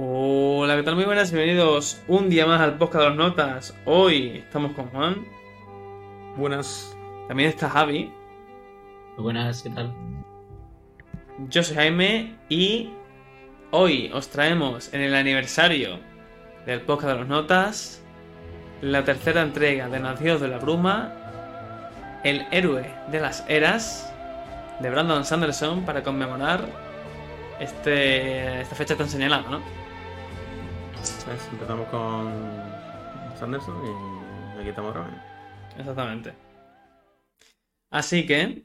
Hola, ¿qué tal? Muy buenas, bienvenidos un día más al podcast de los notas. Hoy estamos con Juan. Buenas. También está Javi. Buenas, ¿qué tal? Yo soy Jaime y hoy os traemos en el aniversario del podcast de los notas la tercera entrega de Nacidos de la Bruma, el héroe de las eras de Brandon Sanderson para conmemorar este, esta fecha tan señalada, ¿no? Empezamos con Sanderson y aquí estamos vez. Exactamente. Así que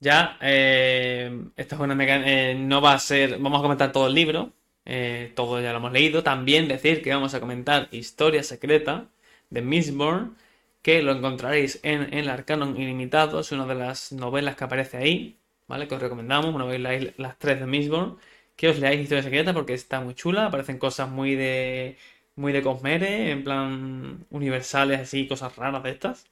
ya eh, esta es una eh, no va a ser, vamos a comentar todo el libro, eh, todo ya lo hemos leído. También decir que vamos a comentar Historia Secreta de Mistborn, que lo encontraréis en, el Arcanon Ilimitado, es una de las novelas que aparece ahí, ¿vale? Que os recomendamos, una vez leáis las tres de Mistborn, que os leáis Historia Secreta porque está muy chula, aparecen cosas muy de muy de Cosmere, en plan universales así, cosas raras de estas.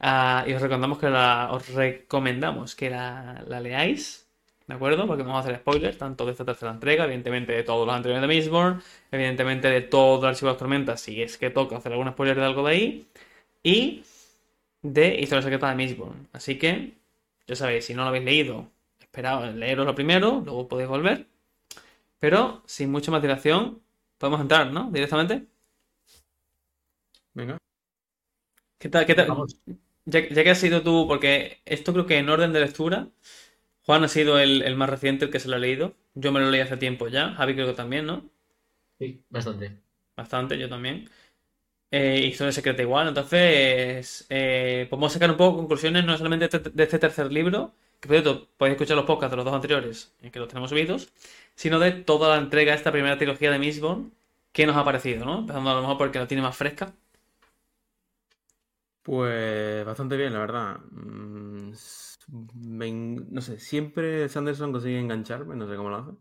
Ah, y os recomendamos que la, os recomendamos que la, la leáis, ¿de acuerdo? Porque vamos a hacer spoilers, tanto de esta tercera entrega, evidentemente de todos los anteriores de Mistborn, evidentemente de todo el Archivo de las Tormentas, si es que toca hacer algún spoiler de algo de ahí, y de Historia Secreta de Mistborn. Así que, ya sabéis, si no lo habéis leído, esperad leeros lo primero, luego podéis volver. Pero, sin mucha más dilación, podemos entrar, ¿no? Directamente. Venga. ¿Qué tal? ¿Qué tal? Vamos. Ya, ya que has sido tú, porque esto creo que en orden de lectura, Juan ha sido el, el más reciente, el que se lo ha leído. Yo me lo leí hace tiempo ya, Javi creo que también, ¿no? Sí, bastante. Bastante, yo también. Eh, Historia secreta igual, entonces eh, podemos sacar un poco conclusiones no solamente de este, de este tercer libro, que por cierto podéis escuchar los podcasts de los dos anteriores, eh, que los tenemos subidos, sino de toda la entrega de esta primera trilogía de Mistborn, que nos ha parecido, ¿no? Empezando a lo mejor porque la tiene más fresca. Pues bastante bien, la verdad. Mm, me en- no sé, siempre Sanderson consigue engancharme, no sé cómo lo hace.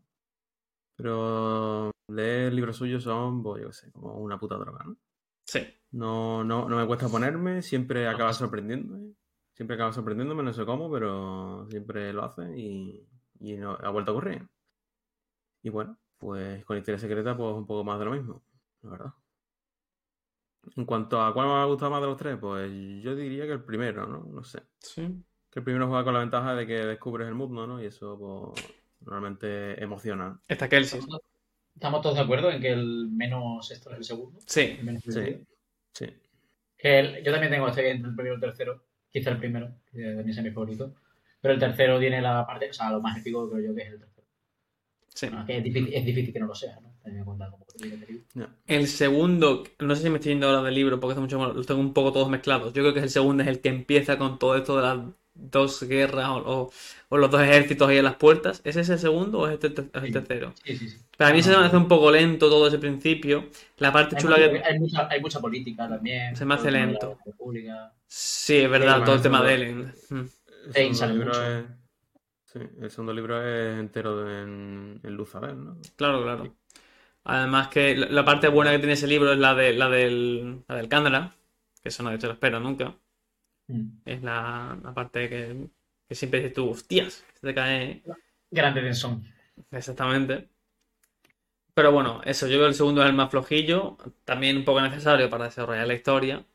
Pero leer libros suyos son, pues yo qué sé, como una puta droga, ¿no? Sí. No, no, no me cuesta ponerme, siempre acaba sorprendiéndome. Siempre acaba sorprendiéndome, no sé cómo, pero siempre lo hace y, y no, ha vuelto a ocurrir. Y bueno, pues con Historia Secreta, pues un poco más de lo mismo, la verdad. En cuanto a cuál me ha gustado más de los tres, pues yo diría que el primero, ¿no? No sé. Sí. Que el primero juega con la ventaja de que descubres el mundo, ¿no? Y eso, pues, normalmente emociona. Está Kelsey. ¿Estamos, estamos todos de acuerdo en que el menos esto es el segundo? Sí. El menos Sí, sí. Que el- yo también tengo este entre el primero y el tercero. Quizá el primero, que también es mi favorito. Pero el tercero tiene la parte, o sea, lo más épico creo yo que es el tercero. Sí. Bueno, que es difícil, es difícil que no lo sea, ¿no? Teniendo en cuenta. Ya. El segundo, no sé si me estoy yendo ahora del libro porque hace mucho los tengo un poco todos mezclados. Yo creo que el segundo es el que empieza con todo esto de las dos guerras o, o- o los dos ejércitos ahí en las puertas. ¿Ese es el segundo o es este el, es tercero? Sí, sí, sí. Para mí Ah, se me no, hace un poco lento todo ese principio. La parte Hay, chula mucha, que... hay, mucha, hay mucha política también. Se me hace de lento. Sí, es verdad, Sí, todo el tema de Ellen. El Sí, segundo sale libro mucho. es. Sí, el segundo libro es entero de- en, en luz a ver, ¿no? Claro, claro. Además que la, la parte buena que tiene ese libro es la de la del, la del Cándara, que eso no te lo espero nunca. Mm. Es la, la parte que, que siempre dices tú, hostias, se te cae Grande tensión. exactamente. Pero bueno, eso, yo creo que el segundo es el más flojillo, también un poco necesario para desarrollar la historia.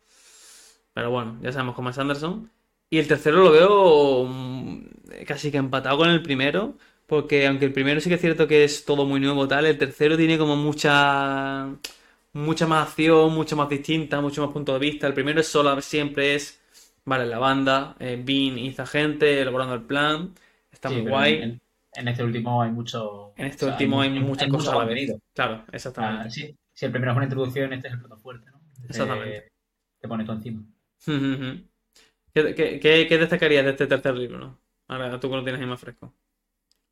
Pero bueno, ya sabemos cómo es Anderson. Y el tercero lo veo mm, casi que empatado con el primero, porque aunque el primero sí que es cierto que es todo muy nuevo tal, el tercero tiene como mucha mucha más acción, mucho más distinta, mucho más punto de vista. El primero es solo siempre es, vale, la banda, eh, Bean y esta gente elaborando el plan, está Sí, muy guay. En, en este último hay mucho. En este o sea, último hay, muchas mucho cosas contenido. Claro, Ah, exactamente. sí, si el primero es una introducción, este es el plato fuerte, ¿no? Este Exactamente. Te pone todo encima. ¿Qué, qué, qué- qué destacarías de este tercer libro, no? Ahora tú que lo tienes ahí más fresco.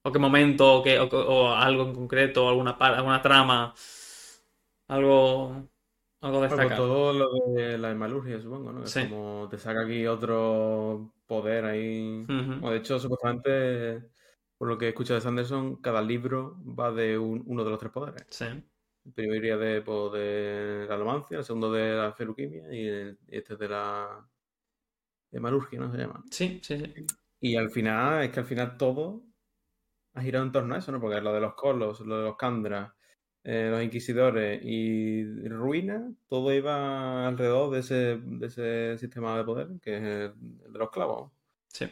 ¿O qué momento, o, qué, o, o algo en concreto, alguna, alguna trama, algo, algo Bueno, pues destacado? todo lo de la hemalurgia, supongo, ¿no? Es Sí. como te saca aquí otro poder ahí. O de hecho, supuestamente, por lo que he escuchado de Sanderson, cada libro va de un- uno de los tres poderes. Sí. El primero iría de, pues, de la alomancia, el segundo de la feruquimia y, el- este de la hemalurgia, ¿no? Se llama. Sí, sí, sí. Y al final, es que al final todo ha girado en torno a eso, ¿no? Porque lo de los colos, lo de los Kandra eh, los inquisidores y ruina, todo iba alrededor de ese, de ese sistema de poder, que es el, de los clavos. Sí.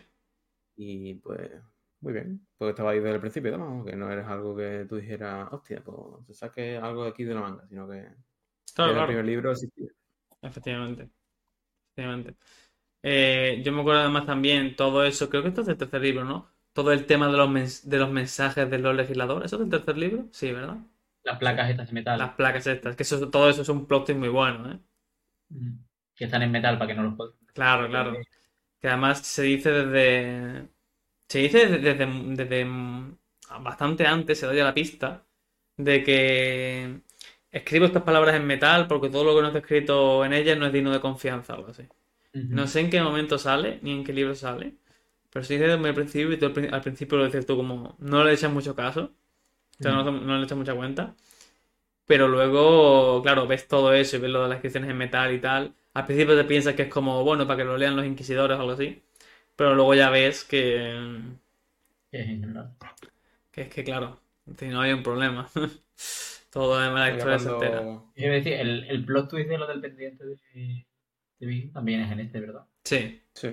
Y pues, muy bien, porque estaba ahí desde el principio, ¿no? que no eres algo que tú dijeras, hostia, pues se saque algo de aquí de la manga, sino que Claro, en el claro. primer libro existía. Efectivamente. Efectivamente. Eh, yo me acuerdo además también todo eso, creo que esto es del tercer libro, ¿no? Todo el tema de los, mens- de los mensajes de los legisladores. ¿Eso es del tercer libro? Sí, ¿verdad? Las placas estas de metal. Las placas estas, que eso, todo eso es un plot twist muy bueno, ¿eh? Ujú. Que están en metal para que no los puedan. Claro, claro. Que además se dice desde. Se dice desde, desde, desde bastante antes, se da ya la pista, de que escribo estas palabras en metal porque todo lo que no está escrito en ellas no es digno de confianza, algo así. No sé en qué momento sale, ni en qué libro sale, pero se dice desde el principio y tú al principio lo dices tú como no le echas mucho caso, o sea, no, no le echas mucha cuenta, pero luego, claro, ves todo eso y ves lo de las inscripciones en metal y tal. Al principio te piensas que es como, bueno, para que lo lean los inquisidores o algo así, pero luego ya ves que, Que es que es que, claro, si no hay un problema. Todo además la historia se cuando- entera. Yo iba a decir, el, el plot twist de lo del pendiente de, de también es en este, ¿verdad? Sí, Sí.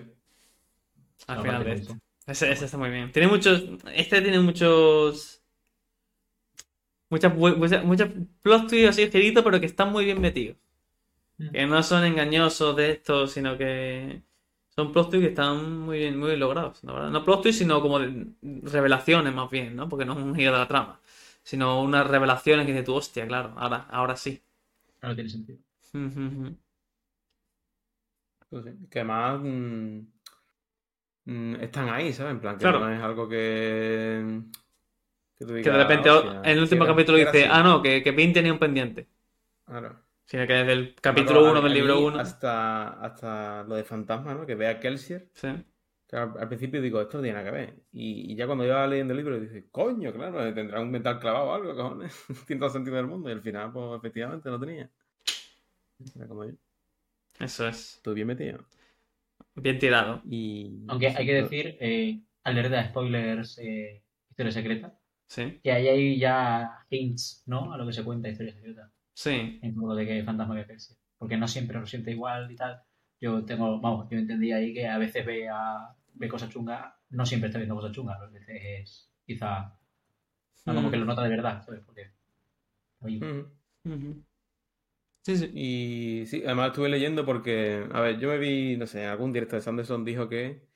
al No, final de esto. Ese, ese está muy bien. Tiene muchos. Este tiene muchos. Muchas, muchas, muchas plot twists así pero que están muy bien metidos. Mm. Que no son engañosos de estos, sino que son plot twists que están muy bien, muy bien logrados, la verdad. No plot twists, sino como revelaciones más bien, ¿no? Porque no es un giro de la trama. Sino unas revelaciones que dices tú, hostia, claro, ahora, ahora sí. Claro, tiene sentido. Pues sí, Que además mm, mm, están ahí, ¿sabes? En plan, que Claro. no es algo que. Que, de repente "Hostia, en el último si era- capítulo dice, así". ah, no, que, que Pin tenía un pendiente. Claro. Sino que desde el capítulo acuerdo, 1 del libro mí 1. Hasta, hasta lo de fantasma, ¿no? Que ve a Kelsier. Sí. Que al, al principio digo, esto no tiene nada que ver. Y, y ya cuando iba leyendo el libro, dice, coño, claro, tendrá un metal clavado o algo, cojones. Tiene todo el sentido del mundo. Y al final, pues efectivamente lo tenía. Era como yo. Eso es. Estuve bien metido. Bien tirado. Y. Aunque hay que decir, eh, alerta de spoilers, eh, historia secreta, Sí. que ahí hay ya hints, ¿no? A lo que se cuenta historia secreta. Sí. En todo de que fantasma que Percy. Porque no siempre lo siente igual y tal. Yo tengo, vamos, yo entendí ahí que a veces ve, a, ve cosas chungas, no siempre está viendo cosas chungas, a veces es quizá no, como que lo nota de verdad, ¿sabes? Porque oye. Ujú. Sí, sí. Y sí, además estuve leyendo porque, a ver, yo me vi, no sé, algún directo de Sanderson dijo que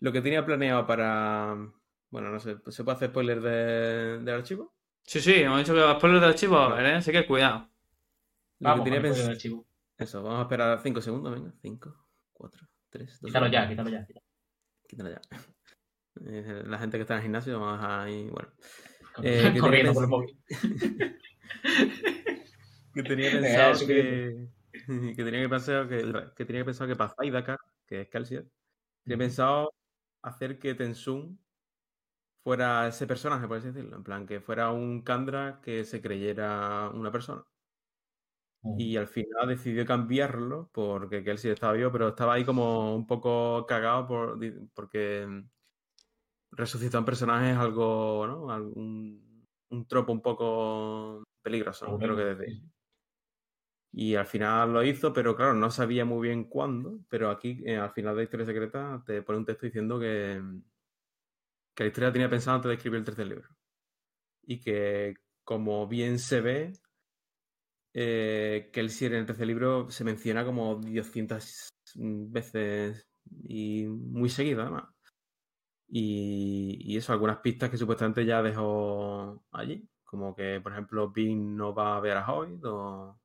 lo que tenía planeado para, bueno, no sé, ¿se puede hacer spoiler de- del archivo? Sí, sí, hemos dicho que spoiler del archivo a ver, ¿eh? Así que cuidado. Lo vamos que tenía el código pens- del archivo. Eso, vamos a esperar 5 segundos, venga, 5, 4, 3, 2, Quítalo ya, quítalo ya. Quítalo ya. Eh, La gente que está en el gimnasio, vamos a ir, bueno. Eh, que Corriendo por el móvil. Que tenía Eh, pensado que, que tenía que pensar que, que tenía que pensar que para Zaidakar, que es Kelsier, tenía pensado hacer que Tensun fuera ese personaje, por así decirlo. En plan, que fuera un Kandra que se creyera una persona. Uh, Y al final decidió cambiarlo porque Kelsier estaba vivo, pero estaba ahí como un poco cagado por, porque resucitar un personaje es algo, ¿no? Algún- un tropo un poco peligroso, ¿no? creo que sí, desde sí. y al final lo hizo, pero claro, no sabía muy bien cuándo. Pero aquí, eh, al final de Historia Secreta, te pone un texto diciendo que, que la historia la tenía pensado antes de escribir el tercer libro. Y que, como bien se ve, eh, que en el tercer libro se menciona como 200 veces y muy seguido, además. Y, y eso, algunas pistas que supuestamente ya dejó allí. Como que, por ejemplo, Bean no va a ver a Hoyt o,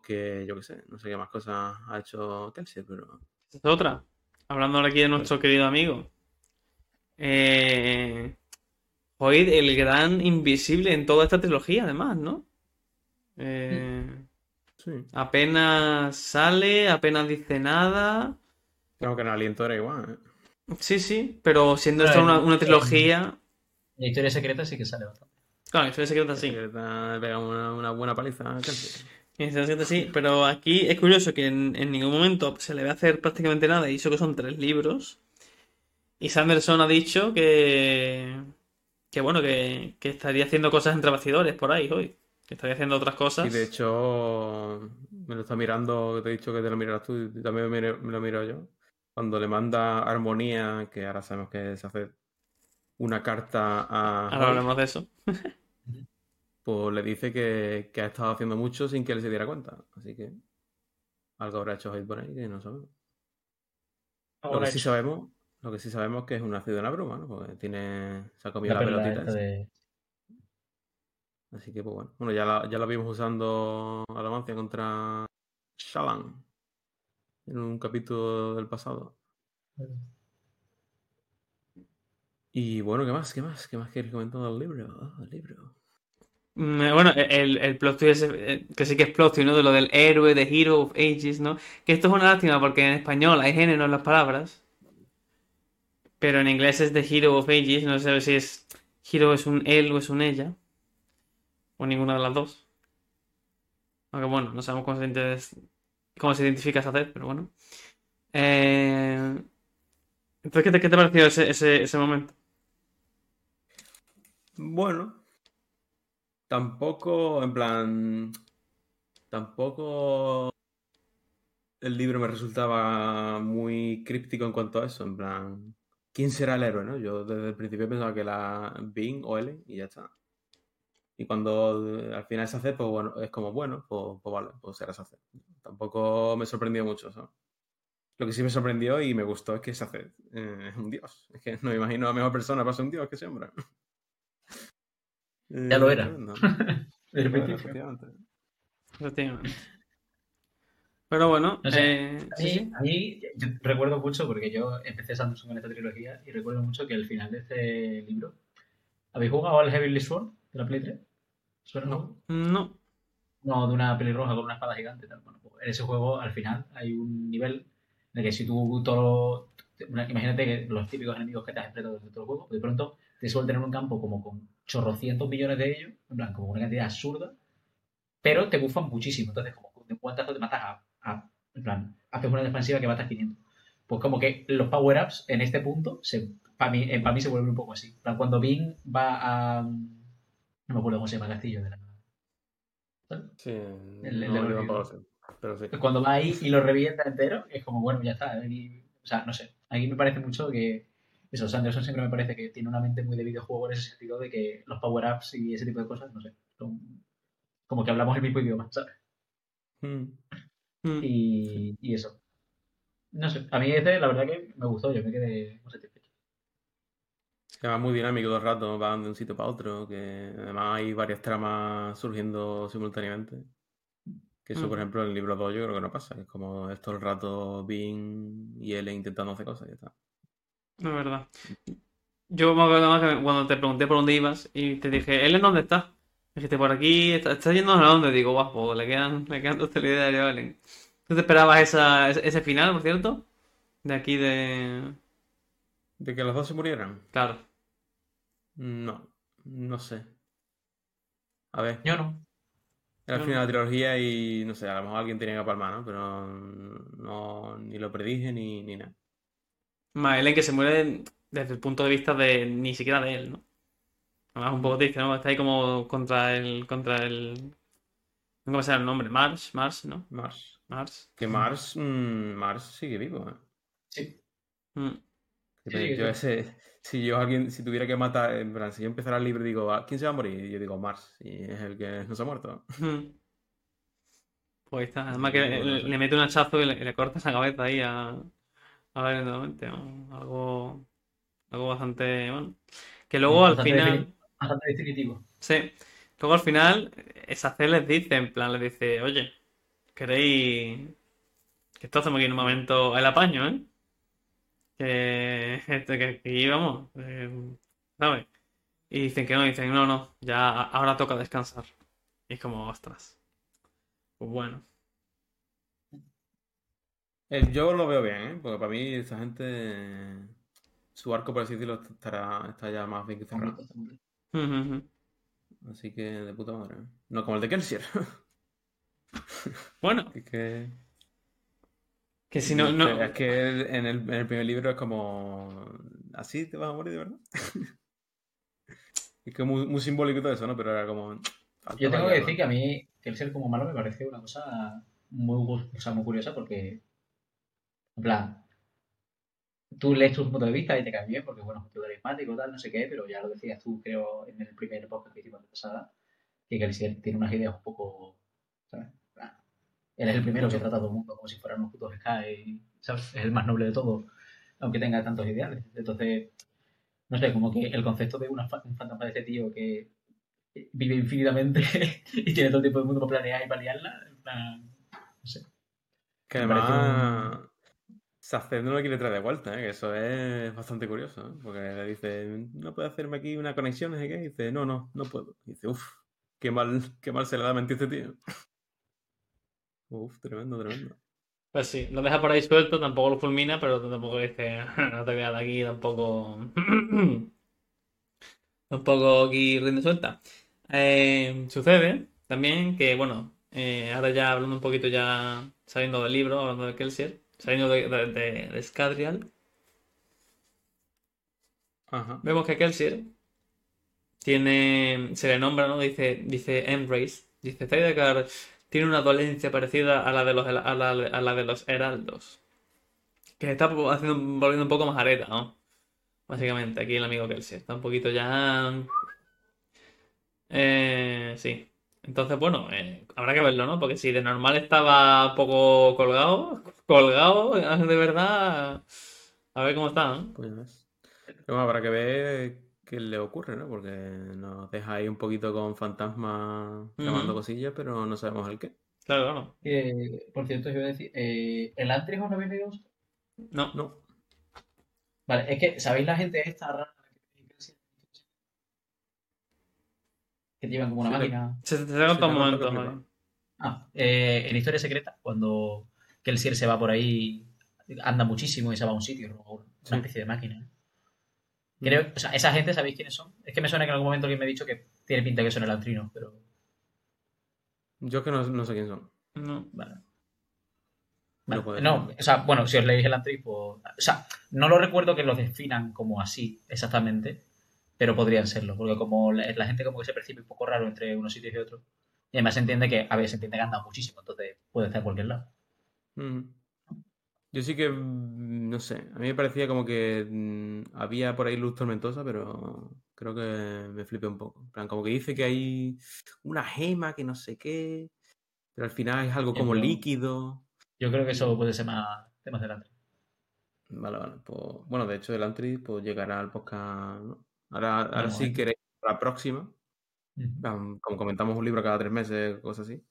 que, yo qué sé, no sé qué más cosas ha hecho Kelsier, pero... Es otra. Hablando ahora aquí de nuestro querido amigo. Eh... Hoy el gran invisible en toda esta trilogía, además, ¿no? Eh, Sí. Apenas sale, apenas dice nada. Creo que en Aliento era igual, ¿eh? Sí, sí, pero siendo Claro, esta una, trilogía. La historia secreta sí que sale bastante. Claro, historia secreta sí. Ha pegado una, una buena paliza a Kelsier. Historia secreta sí, pero aquí es curioso que en, en ningún momento se le ve hacer prácticamente nada, y eso que son tres libros. Y Sanderson ha dicho que. que bueno, que, que estaría haciendo cosas entre bastidores por ahí hoy. Que estaría haciendo otras cosas. Y de hecho, me lo está mirando, te he dicho que te lo miras tú, y también me, lo miro yo. Cuando le manda Armonía, que ahora sabemos que es hacer una carta a Ahora hablamos de eso. pues le dice que, que ha estado haciendo mucho sin que él se diera cuenta. Así que algo habrá hecho Hulk por ahí que no sabemos. Lo Ahora que sí sabemos, lo que sí sabemos que es un nacido en la bruma, ¿no? Porque tiene, se ha comido la pelotita. de... Así que, pues bueno. Bueno, ya la, ya la vimos usando Alamancia contra Shalan en un capítulo del pasado. Y bueno, ¿qué más? ¿Qué más? ¿Qué más queréis comentar del libro? Ah, el libro. Mm, Bueno, el, el plot twist eh, que sí que es plot twist, ¿no? De lo del héroe, de Hero of Ages, ¿no? Que esto es una lástima porque en español hay género en las palabras. Pero en inglés es de Hero of Ages, no sé si es Hero es un él o es un ella. O ninguna de las dos. Aunque bueno, no sabemos cómo se, cómo se identifica esa Z, pero bueno. Eh, Entonces, ¿qué te, qué te pareció ese, ese, ese momento? Bueno, tampoco, en plan, tampoco el libro me resultaba muy críptico en cuanto a eso, en plan, ¿quién será el héroe, no? Yo desde el principio pensaba que era Bing o Ellen y ya está. Y cuando eh, al final se hace, pues bueno, es como, bueno, pues, pues vale, pues será Saced. Tampoco me sorprendió mucho, ¿sabes? Lo que sí me sorprendió y me gustó es que Saced eh, es un dios. Es que no me imagino a mejor persona para ser un dios que ese hombre. Ya lo era. tremendo. Desde el Bueno, principio. efectivamente. Efectivamente. Pero bueno, No sé, eh, A mí, sí. a mí, yo recuerdo mucho, porque yo empecé Samsung con esta trilogía, y recuerdo mucho que al final de este libro. ¿Habéis jugado al Heavenly Sword de la Play 3? ¿Suena No. No. No, de una pelirroja con una espada gigante. Tal. Bueno, pues en ese juego, al final, hay un nivel en el que si tú todo. Imagínate que los típicos enemigos que te has enfrentado durante todo el juego, de pronto te sueltan en un campo como con chorrocientos millones de ellos, en plan, como una cantidad absurda, pero te bufan muchísimo. Entonces, como de un guantazo te matas a, a- En plan, haces una defensiva que matas 500. Pues como que los power-ups en este punto, para mí, pa' mí se vuelven un poco así. Cuando Bing va a. No me acuerdo cómo se llama el castillo de la. Sí, El- no, el olvido. tampoco sé, pero sí. cuando va ahí y lo revienta entero, es como, bueno, ya está. aquí- o sea, no sé. Aquí me parece mucho que. Eso, Sanderson siempre me parece que tiene una mente muy de videojuego en ese sentido de que los power-ups y ese tipo de cosas, no sé. Son como que hablamos el mismo idioma, ¿sabes? Mm. Mm. Y, y eso. No sé. A mí este, la verdad que me gustó. Yo me quedé muy satisfecho. Que va muy dinámico todo el rato, van de un sitio para otro, que además hay varias tramas surgiendo simultáneamente. Que eso, por Ujú. ejemplo, en el libro 2 yo creo que no pasa, que es como es todo el rato Bing y Ellen intentando hacer cosas y ya está. Es verdad. Yo me acuerdo más que cuando te pregunté por dónde ibas y te dije, ¿Ellen dónde está? Dijiste, por aquí, ¿está, está yendo a dónde? Digo, guapo, le quedan, le quedan dos telediarios a Ellen. ¿Tú te esperabas esa, ese, ese final, por cierto? De aquí de... ¿De que los dos se murieran? Claro. No, no sé. A ver, Yo no. era el final de la trilogía y no sé, a lo mejor alguien tenía que palmar, ¿no? Pero no, ni lo predije ni, ni nada. Más Ellen que se muere desde el punto de vista de ni siquiera de él, ¿no? Además, un poco triste, ¿no? Está ahí como contra el... contra el... ¿Cómo se llama el nombre? Mars, Mars, ¿no? Mars. Mars. Que Mars, mm, Mars sigue vivo, ¿eh? Sí. Mm. Que Sí, te- sí, yo sí. ese, si yo alguien, si tuviera que matar, en plan, si yo empezara el libro y digo, "¿A ¿quién se va a morir? Y yo digo, Mars, y es el que no se ha muerto. Mm. Pues ahí está. Además que le, mete un hachazo y le, le corta la cabeza ahí a, a ver, nuevamente, ¿no? Algo, algo bastante, bueno. Que luego al final, Bastante definitivo. sí, luego al final, esa C les dice, en plan, les dice, oye, ¿queréis que esto hacemos aquí en un momento el apaño, eh? Que, este, que aquí vamos, eh, ¿sabes? Y dicen que no, dicen, no, no, ya ahora toca descansar. Y es como, ostras. Pues bueno. Eh, yo lo veo bien, ¿eh? Porque para mí esa gente, su arco, por así decirlo, estará, está ya más bien que cerrado. Ujú. Así que de puta madre. No como el de Kelsier. Bueno, Es que, que si no, no. es que en el, en el primer libro es como, ¿así te vas a morir de verdad? Es que muy, muy simbólico todo eso, ¿no? Pero era como. Yo tengo que decir que a mí, que el ser como malo me parece una cosa muy, gu- o sea, muy curiosa porque, en plan, tú lees tu punto de vista y te cae bien porque, bueno, es carismático, tal, no sé qué, pero ya lo decías tú, creo, en el primer podcast que hicimos de pasada, que Kelsier tiene unas ideas un poco, ¿sabes? Él es el primero que trata a todo el mundo como si fueran unos putos Sky, ¿sabes? Es el más noble de todos, aunque tenga tantos ideales. Entonces, no sé, como que el concepto de una un fantasma de este tío que vive infinitamente y tiene todo el tipo de mundo para planear y para liarla, en plan, no sé. Que además. Saced no lo quiere traer de vuelta, ¿eh? que eso es bastante curioso. ¿eh? Porque le dice, no puedo hacerme aquí una conexión. Y dice, no, no, no puedo. Dice, uff, qué mal, qué mal se le da mentir este tío. Uf, tremendo, tremendo. Pues sí, lo deja por ahí suelto, tampoco lo fulmina, pero tampoco dice, no te veas de aquí, tampoco. tampoco aquí rinde suelta. Eh, sucede también que, bueno, eh, ahora ya hablando un poquito, ya saliendo del libro, hablando de Kelsier, saliendo de, de, de- de Scadrial, Ajá. vemos que Kelsier tiene, se le nombra, ¿no? Dice, dice Embrace, dice Zendikar tiene una dolencia parecida a la de los, a la, a la de los heraldos. Que está haciendo, volviendo un poco más areta, ¿no? Básicamente, aquí el amigo Kelsier está un poquito ya... Eh, sí. Entonces, bueno, eh, habrá que verlo, ¿no? Porque si de normal estaba poco colgado, colgado, de verdad, a ver cómo está, ¿no? Pues ya ves. Pero bueno, habrá que ver qué le ocurre, ¿no? Porque nos deja ahí un poquito con fantasma llamando cosillas, pero no sabemos el qué. Claro, claro. Eh, por cierto, yo iba a decir, eh, ¿el Antris lo habéis leído? No, No. Vale, es que, ¿sabéis la gente esta rara que te llevan como una máquina? se te Sí, saca todo te un noto momento, que Javi. flipa. Ah, eh, en Historia Secreta, cuando Kelsier se va por ahí, anda muchísimo y se va a un sitio, una Sí. especie de máquina. Creo, o sea, esa gente, ¿sabéis quiénes son? Es que me suena que en algún momento alguien me ha dicho que tiene pinta que son el antrino, pero Yo es que no, no sé quién son. No. vale. No Vale, no, o sea, bueno, si os leéis el Antris, pues. O sea, no lo recuerdo que los definan como así, exactamente, pero podrían serlo, porque como la, la gente como que se percibe un poco raro entre unos sitios y otros, y además se entiende que, a ver, se entiende que anda muchísimo, entonces puede estar en cualquier lado. Ujú. Yo sí que, mm, no sé, a mí me parecía como que mm, había por ahí luz tormentosa, pero creo que me flipé un poco. En plan, como que dice que hay una gema que no sé qué, pero al final es algo como líquido. Yo creo que eso puede ser más temas del Antris. Vale, vale. Pues, bueno, de hecho, el Antri pues, llegará al podcast. ¿no? Ahora, ahora bueno. queréis, la próxima, como comentamos un libro cada tres meses, cosas así.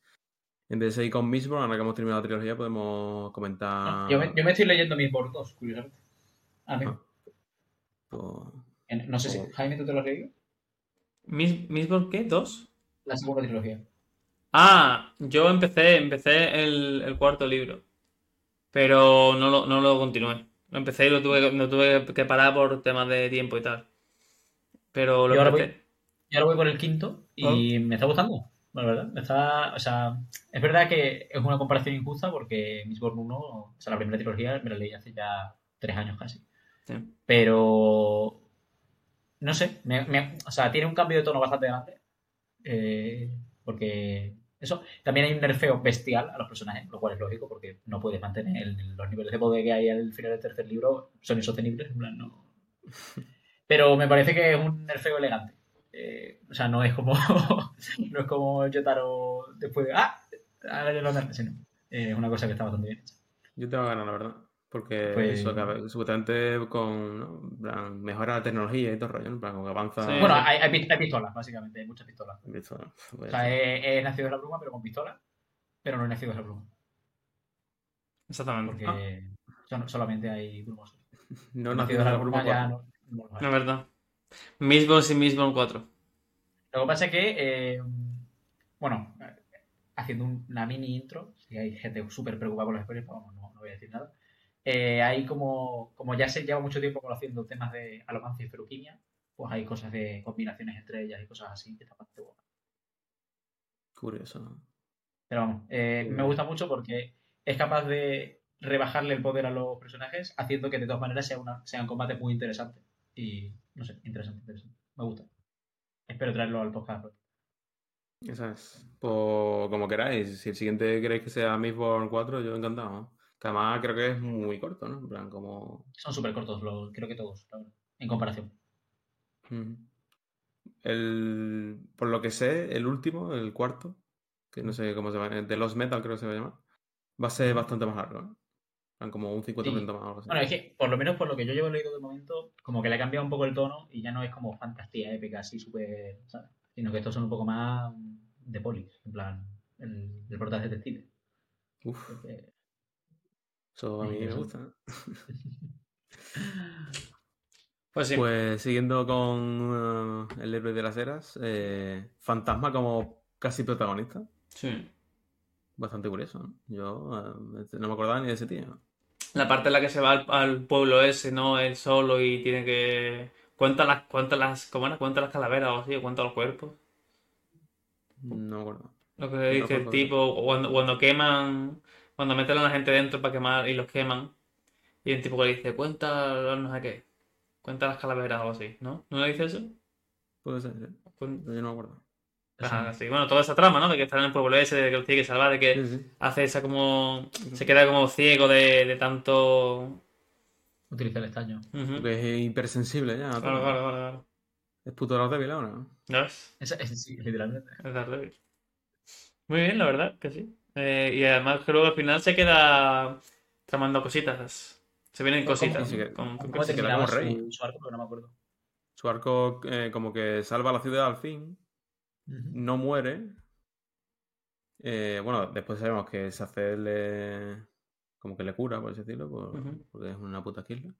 En vez de seguir con Mistborn, ahora que hemos terminado la trilogía, podemos comentar. Yo, me, yo me estoy leyendo mis Borg 2, curiosamente. Ah. Ah. Pues, No sé si. Oh. Jaime, ¿tú te lo has leído? ¿Mis, ¿Misborn qué? ¿Dos? La segunda trilogía. Ah, yo empecé, empecé el, el cuarto libro. Pero no lo, no lo continué. Lo empecé y lo tuve, lo tuve que parar por temas de tiempo y tal. Pero lo Y ahora empecé. Y ahora voy por el quinto y me está gustando. La verdad. Me está, o sea, es verdad que es una comparación injusta porque Mistborn 1, o sea, la primera trilogía me la leí hace ya tres años casi. Sí. Pero. No sé. me- me- o sea, tiene un cambio de tono bastante grande. Eh, porque. Eso. También hay un nerfeo bestial a los personajes, lo cual es lógico porque no puedes mantener el- los niveles de poder que hay al final del tercer libro. Son insostenibles. En plan, no. Pero me parece que es un nerfeo elegante. Eh, o sea, no es como. no es como Yotaro después de. ¡Ah! Ahora ya lo nerfeo, sino, eh, es una cosa que está bastante bien hecha. yo tengo ganas, la verdad. Porque Pues- eso, que supuestamente con. ¿no? En plan, mejora la tecnología y todo el rollo, ¿no? Plan, que avanza. Sí. Bueno, hay, hay, pi- hay pistolas, básicamente, hay muchas pistolas. O pues, sea, es, es nacido de la bruma, pero con pistola. Pero no es nacido de la bruma. Exactamente. Porque Ah, son- solamente hay brumosos. no nacido de la ya cuatro. no, no los hay. no es verdad. Mistborn y Mistborn 4. Lo que pasa es que, eh, bueno, haciendo una mini intro, si hay gente súper preocupada por los spoilers, pues vamos, no, no voy a decir nada. Eh, hay como, como ya se lleva mucho tiempo conociendo temas de alomancia y feruquimia, pues hay cosas de combinaciones entre ellas y cosas así que están bastante buenas. Curioso. ¿no? Pero vamos, eh, me gusta mucho porque es capaz de rebajarle el poder a los personajes, haciendo que de todas maneras sea una, sean combates muy interesantes. Y, no sé, interesante, interesante. Me gusta. espero traerlo al podcast. Esa es. Pues como queráis. Si el siguiente queréis que sea Mistborn 4, yo encantado. ¿no? Que además creo que es muy corto, ¿no? En plan, como. Son súper cortos, los, creo que todos, la verdad, en comparación. El, por lo que sé, el último, el cuarto, que no sé cómo se llama, de Los Metal creo que se va a llamar, va a ser bastante más largo, plan, Como un 50% más o algo así. Bueno, es que, por lo menos por lo que yo llevo leído de momento, como que le ha cambiado un poco el tono y ya no es como fantasía épica, así súper, ¿sabes? Sino que estos son un poco más de polis, en plan, el, el es detective. Uf, Porque- eso a mí me gusta. Pues sí. Pues siguiendo con eh, el héroe de las eras, eh, Fantasma como casi protagonista. sí. Bastante curioso, ¿no? Yo eh, no me acordaba ni de ese tío. La parte en la que se va al, al pueblo ese, ¿no? Él solo y tiene que. Cuenta las, cuenta las. ¿Cómo era? Cuenta las calaveras o así, o cuenta los cuerpos. No me acuerdo. Lo que dice el tipo, cuando, cuando queman, cuando meten a la gente dentro para quemar y los queman, y el tipo que le dice, cuenta no sé qué, cuenta las calaveras o así, ¿no? ¿No le dice eso? Puede ser, Pero yo no me acuerdo. Ajá. Bueno, toda esa trama, ¿no? De que está en el pueblo ese, de que lo tiene que salvar, de que Sí, sí. hace esa como. se queda como ciego de, de tanto. Utiliza el estaño. Porque es hipersensible ya. a. Claro, claro, claro, claro. Es puto Daredevil ahora, ¿no? Esa sí, literalmente. Es Daredevil. Muy bien, la verdad, que sí. Eh, y además que luego al final se queda tramando cositas. Se vienen ¿Cómo- cositas. ¿Cómo se queda terminaba como rey. su, arco? Pero no me acuerdo. Su arco eh, como que salva la ciudad al fin, no muere. Eh, bueno, después sabemos que Saced le... como que le cura, por así decirlo, por- porque es una puta killer.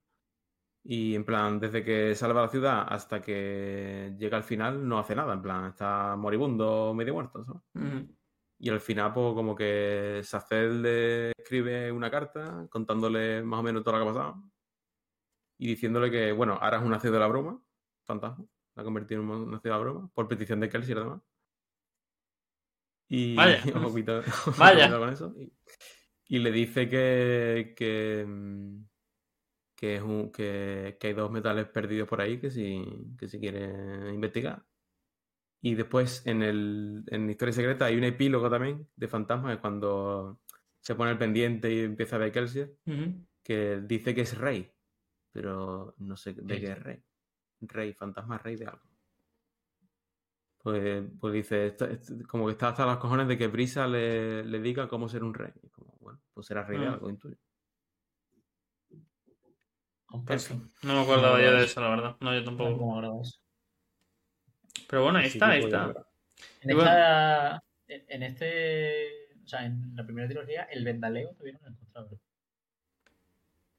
Y en plan, desde que salva la ciudad hasta que llega al final, no hace nada. En plan, está moribundo, medio muerto. Y al final, pues como que Saced le escribe una carta contándole más o menos todo lo que ha pasado. Y diciéndole que, bueno, ahora es una ciudad de la broma, fantasma, la ha convertido en una ciudad broma, por petición de Kelsey y demás. Y Vaya. ojito Vaya. con eso. Y, y le dice que, que, que, es un, que, que hay dos metales perdidos por ahí que si, que si quiere investigar. Y después en, el, en Historia Secreta hay un epílogo también de fantasmas, que cuando se pone el pendiente y empieza a ver Kelsier, Ujú. que dice que es rey, pero no sé de ¿Qué qué es rey. Rey, fantasma rey de algo. Pues, pues dice, esto- esto- como que está hasta los cojones de que Brisa le, le diga cómo ser un rey. Y como, bueno, pues será rey de Mm. algo, intuyo. Eso. No me acordaba No, yo no, de es- eso, la verdad. No, yo No tampoco. eso. Pero bueno, ahí está, ahí está. En, Y esta, en en este. O sea, en la primera trilogía, el vendaleo todavía no lo he encontrado. ¿verdad?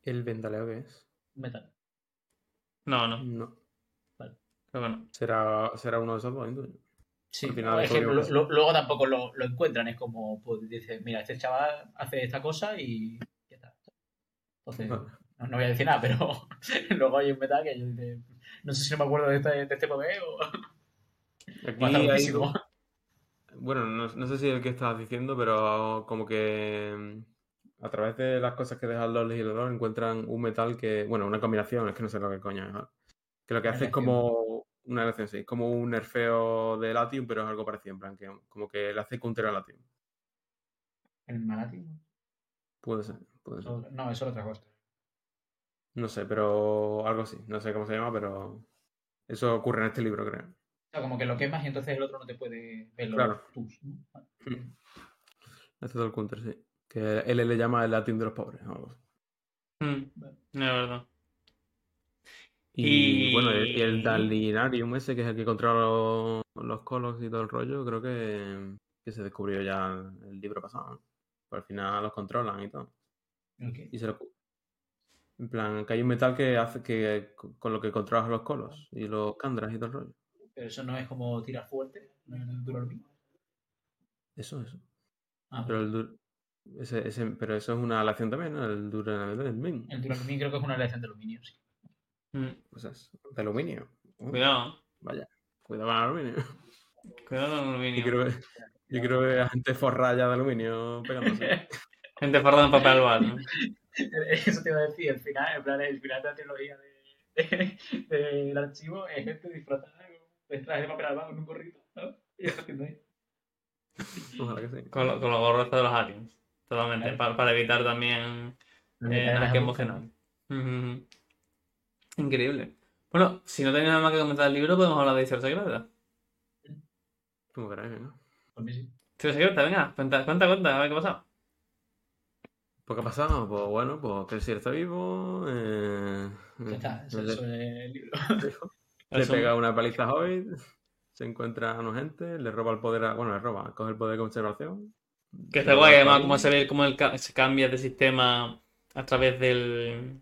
¿El vendaleo qué es? Un metal. No, no, No. Pero bueno. Será, será uno de esos dos. Sí, Al final por es ejemplo, obvio que lo- luego tampoco lo, lo encuentran. Es como, pues dices, mira, este chaval hace esta cosa y ya está. Entonces, no, no voy a decir nada, pero luego hay un metal que yo dice, no sé si no me acuerdo de este, de este poder o Aquí hay Bueno, no, no sé si es el que estabas diciendo, pero como que mm, a través de las cosas que dejan los legisladores encuentran un metal que, bueno, una combinación, es que no sé lo que coño es. Que lo que hace es como una elección, sí, es como un nerfeo de Latium, pero es algo parecido, en plan, que como que le hace counter a Latium. ¿El Malati? Puede ser, puede ser. No, eso es otra cosa. No sé, pero algo así, no sé cómo se llama, pero eso ocurre en este libro, creo. O sea, como que lo quemas y entonces el otro no te puede ver los Claro. tus. ¿no? Vale. Este es el counter, sí. Que él le llama el Latium de los pobres, o algo así. Mm, Vale. verdad. Y, Y- bueno, y el Dalinarium ese, que es el que controla los, los colos y todo el rollo, creo que, que se descubrió ya el libro pasado. ¿no? Pero al final los controlan y todo. Y se lo... En plan, que hay un metal que hace que con lo que controlas los colos y los candras y todo el rollo. Pero eso no es como tirar fuerte, no es el Duralumín. Eso, eso. Ah, Pero, el dur- ese, ese- pero eso es una aleación también, ¿no? El Duralumín. el Duralumín creo que es una aleación de aluminio, sí. Mm, es de aluminio. Cuidado, Vaya, cuidado con el aluminio. cuidado con el Yo aluminio. quiero ver, yo quiero ver a gente forrada de aluminio pegándose. Gente farda en papel albal, ¿no? Eso te iba a decir, el final, en plan, el final de la trilogía de- de- del archivo es gente disfrazada pues traje de papel al en un gorrito, ¿no? Y. Ojalá que sí. Con, lo- con los gorros de los aliens. Totalmente. Claro. Para, para evitar también eh, muy emocional. Increíble. Bueno, si no tenéis nada más que comentar del libro, podemos hablar de Historia Secreta. Como queráis, ¿no? Por mí sí. Historia Secreta, venga, cuenta, cuenta, cuenta, a ver qué ha pasado. ¿Pues qué ha pasado? Pues bueno, pues que el Sir está vivo. Eh, Ya está, eso, le, eso es el libro. le pega una paliza a Hoyt, se encuentra a una gente, le roba el poder a. Bueno, le roba, coge el poder de conservación. Que está guay, además, cómo se ve cómo el ca- se cambia de sistema a través del.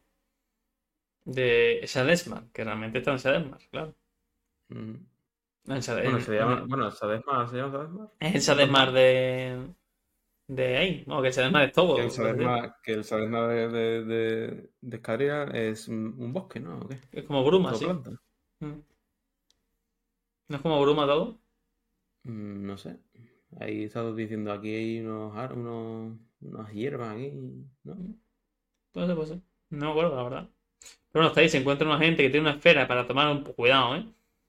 De Shadesmar, que realmente está en Shadesmar, claro. Mm. En Bueno, en- se llama. en- Bueno, Sadesmar, ¿se llama Sadesmar? Es el Shadesmar de. de ahí, no, que el Shadesmar es todo. Que el Sadesmar, que el Sadesmar de, de, de, de Escadrilla es un, bosque, ¿no? ¿O qué? Es como bruma, sí. planta. Mm. ¿No es como bruma todo? Mm, no sé. Ahí estado diciendo aquí hay unos, unos, unas hierbas aquí, ¿no? Puede ser, puede ser. No me acuerdo, la verdad. Pero bueno, ahí, se encuentra una gente que tiene una esfera para tomar un cuidado, ¿eh?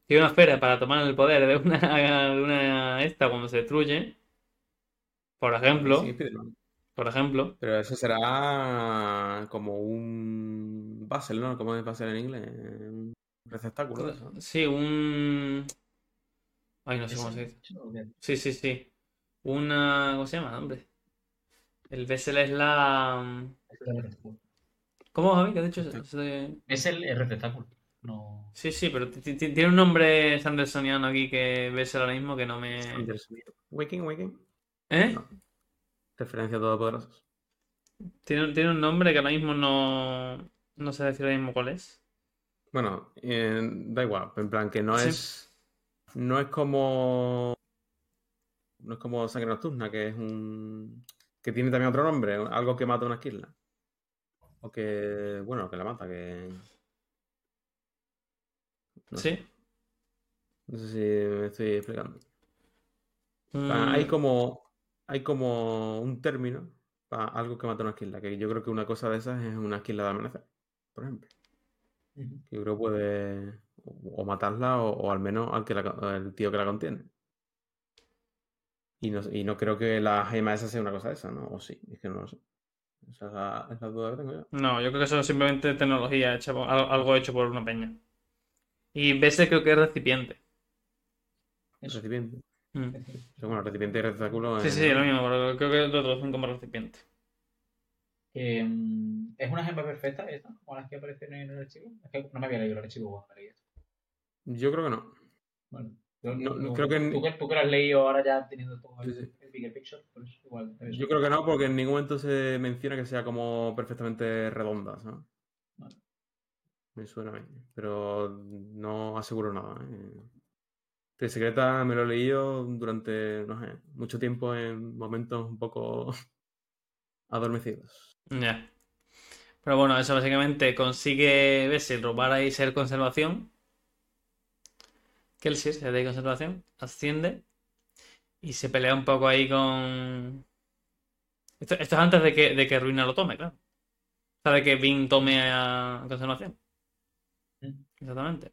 Tiene una esfera para tomar el poder de una, de una esta cuando se destruye. Por ejemplo, Sí, por ejemplo. Pero eso será como un Basel, ¿no? ¿Cómo es Basel en inglés? Un receptáculo de. Sí, un. Ay, no sé cómo se dice. Sí, sí, sí. Una. ¿Cómo se llama, hombre? El Bessel es la. ¿Cómo, Javi? ¿Qué has dicho? Eso de- Es el, el receptáculo. No. Sí, sí, pero ti- ti- tiene un nombre sandersoniano aquí que ves ahora mismo que no me. Waking, waking. ¿Eh? No. Referencia a Todopoderosos. Tiene, tiene un nombre que ahora mismo no. No sé decir ahora mismo cuál es. Bueno, eh, da igual. En plan, que no Sí. es. No es como. No es como Sangre Nocturna, que es un. Que tiene también otro nombre, algo que mata a una esquirla. O que. Bueno, que la mata, que. No sé. Sí. No sé si me estoy explicando. Mm, Hay como, hay como un término para algo que mata a una esquila, que yo creo que una cosa de esas es una esquila de amanecer, por ejemplo. Que yo creo que puede o matarla o, o al menos al que la el tío que la contiene. Y no, y no creo que la gema esa sea una cosa de esa, ¿no? O sí, es que no lo sé. Esa es la, es la duda que tengo yo. No, yo creo que eso es simplemente tecnología hecha algo hecho por una peña. Y Bessel creo que es recipiente. Eso. Recipiente. Mm. Bueno, recipiente y receptáculo Sí, es- sí, lo mismo, pero creo que lo traducen como recipiente. Eh, ¿Es una gema perfecta esta? ¿Como las que aparecieron en el archivo? Es que no me había leído el archivo cuando leí esto. Yo creo que no. Bueno, yo- No, tú- creo que tú, que tú que lo has leído ahora ya teniendo todo el, Sí, sí. Bigger picture, pues igual. Yo creo que no, porque en ningún momento se menciona que sea como perfectamente redonda, ¿sabes? Vale. Me suena a mí, pero no aseguro nada. ¿eh? De secreta me lo he leído durante, no sé, mucho tiempo en momentos un poco adormecidos. Ya. Pero bueno, eso básicamente consigue Bessel robar ahí ser conservación. Kelsier, se de conservación, asciende y se pelea un poco ahí con. Esto, esto es antes de que, de que Ruina lo tome, claro. O sea, de que Vin tome a conservación. Mm. Exactamente.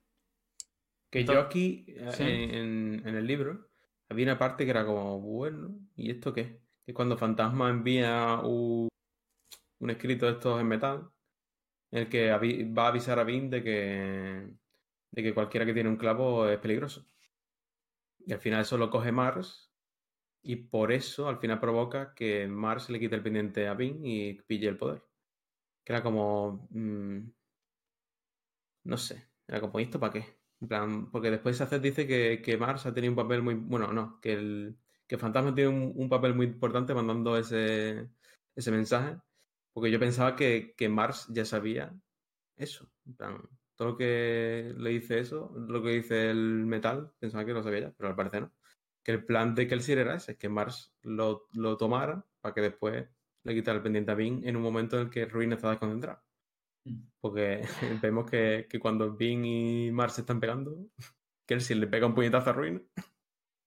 Que Entonces- yo aquí, eh, Sí. en, en el libro, había una parte que era como, bueno, ¿y esto qué? Que cuando Fantasma envía un, un escrito de estos en metal, en el que va a avisar a Vin de que, de que cualquiera que tiene un clavo es peligroso. Y al final eso lo coge Mars, y por eso al final provoca que Mars le quite el pendiente a Vin y pille el poder. Que era como, mm, no sé, era como, ¿y esto para qué? En plan, porque después Saced dice que, que Mars ha tenido un papel muy. Bueno, no, que el que Fantasma tiene un, un papel muy importante mandando ese, ese mensaje. Porque yo pensaba que, que Mars ya sabía eso. En plan, todo lo que le dice eso, lo que dice el metal, pensaba que lo sabía ya, pero al parecer no. Que el plan de Kelsier era ese, que Mars lo, lo tomara para que después le quitara el pendiente a Vin en un momento en el que Ruin está desconcentrado. Mm. Porque vemos que, que cuando Vin y Mars se están pegando, Kelsier le pega un puñetazo a Ruin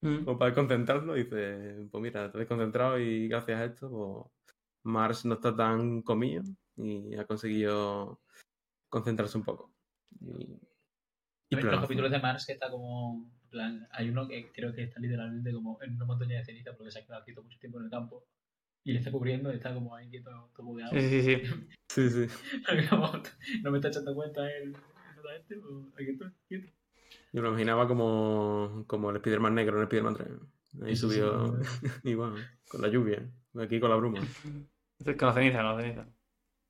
Mm. como para desconcentrarlo y dice, pues mira, has desconcentrado y gracias a esto, pues Mars no está tan comido y ha conseguido concentrarse un poco. Y, y Los capítulos de Mars que está como. Plan, hay uno que creo que está literalmente como en una montaña de ceniza porque se ha quedado quieto mucho tiempo en el campo y le está cubriendo y está como ahí quieto, todo bugueado. Sí, sí, sí. Sí, sí. No me está echando cuenta él exactamente, o aquí estoy quieto. Yo me lo imaginaba como, como el Spider-Man negro en el Spider-Man 3. Ahí Sí, subió, igual, con la lluvia. Aquí con la bruma, Con la ceniza, con la ceniza.